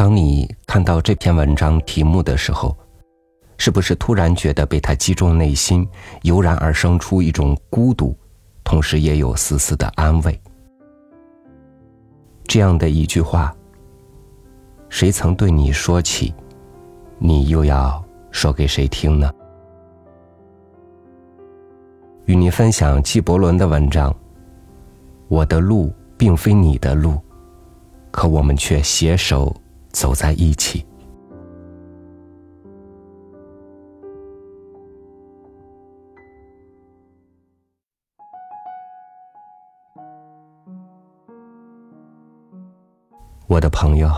当你看到这篇文章题目的时候，是不是突然觉得被他击中内心，油然而生出一种孤独，同时也有丝丝的安慰？这样的一句话，谁曾对你说起，你又要说给谁听呢？与你分享纪伯伦的文章。我的路并非你的路，可我们却携手走在一起。我的朋友，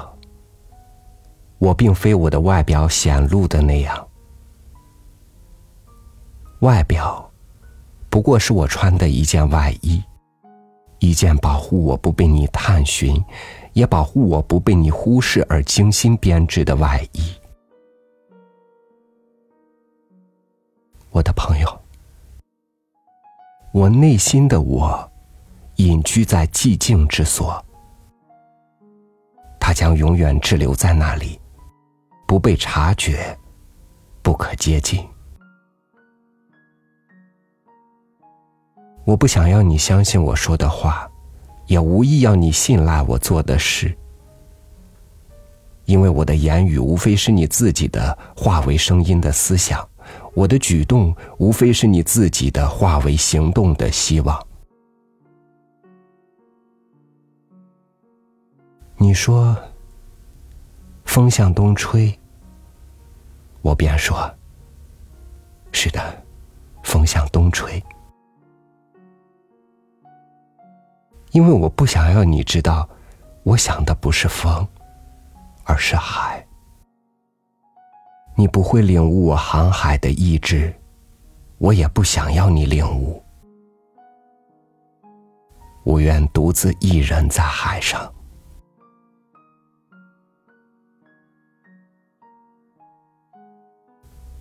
我并非我的外表显露的那样，外表不过是我穿的一件外衣，一件保护我不被你探寻，也保护我不被你忽视而精心编织的外衣。我的朋友，我内心的我，隐居在寂静之所。它将永远滞留在那里，不被察觉，不可接近。我不想要你相信我说的话，也无意要你信赖我做的事，因为我的言语无非是你自己的化为声音的思想，我的举动无非是你自己的化为行动的希望。你说，风向东吹，我便说：是的，风向东吹。因为我不想要你知道，我想的不是风，而是海。你不会领悟我航海的意志，我也不想要你领悟。我愿独自一人在海上。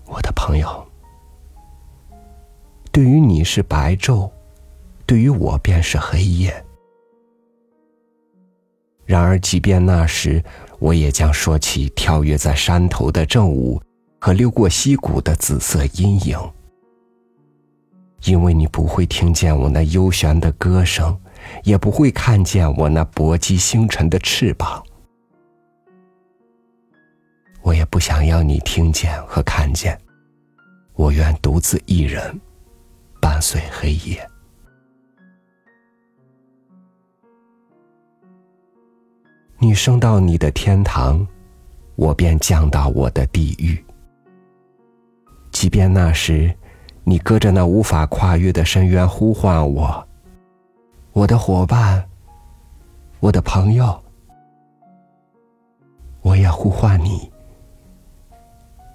我的朋友，对于你是白昼，对于我便是黑夜。然而，即便那时，我也将说起跳跃在山头的正午和溜过溪谷的紫色阴影，因为你不会听见我那幽玄的歌声，也不会看见我那搏击星辰的翅膀。我也不想要你听见和看见，我愿独自一人，伴随黑夜。你升到你的天堂，我便降到我的地狱。即便那时，你隔着那无法跨越的深渊呼唤我，我的伙伴，我的朋友，我也呼唤你。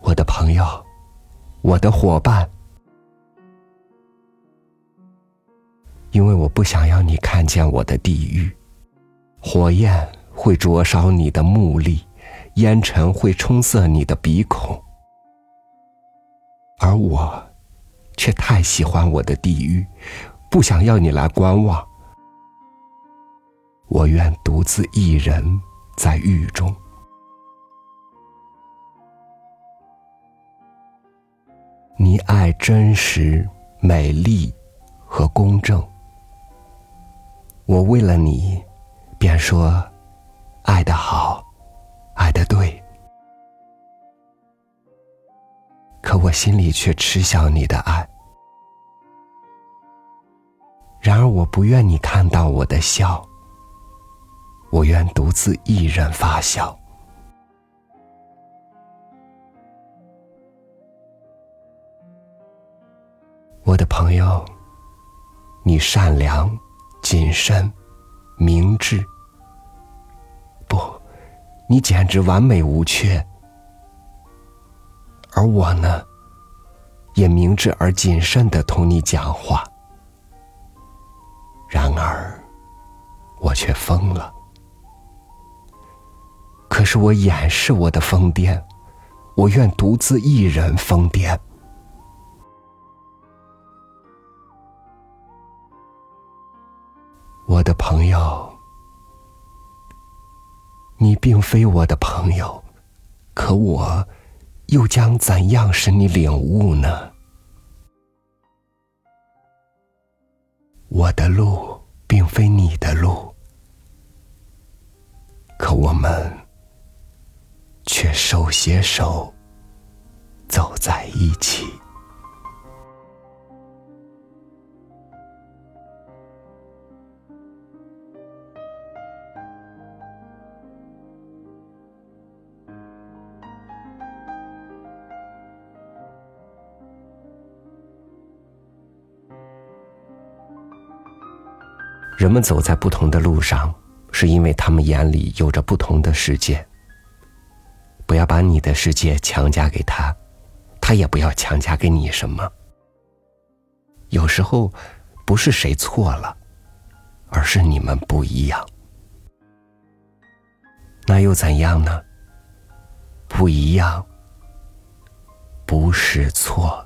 我的朋友，我的伙伴，因为我不想要你看见我的地狱，火焰会灼烧你的目力，烟尘会冲塞你的鼻孔，而我却太喜欢我的地狱，不想要你来观望。我愿独自一人在狱中。你爱真实、美丽和公正，我为了你，便说爱的好，爱的对。可我心里却嗤笑你的爱。然而我不愿你看到我的笑，我愿独自一人发笑。我的朋友，你善良、谨慎、明智，你简直完美无缺。而我呢，也明智而谨慎的同你讲话。然而，我却疯了。可是我掩饰我的疯癫，我愿独自一人疯癫。我的朋友，你并非我的朋友，可我又将怎样使你领悟呢？我的路并非你的路，可我们却手携手走在一起。人们走在不同的路上，是因为他们眼里有着不同的世界。不要把你的世界强加给他，他也不要强加给你什么。有时候，不是谁错了，而是你们不一样。那又怎样呢？不一样，不是错。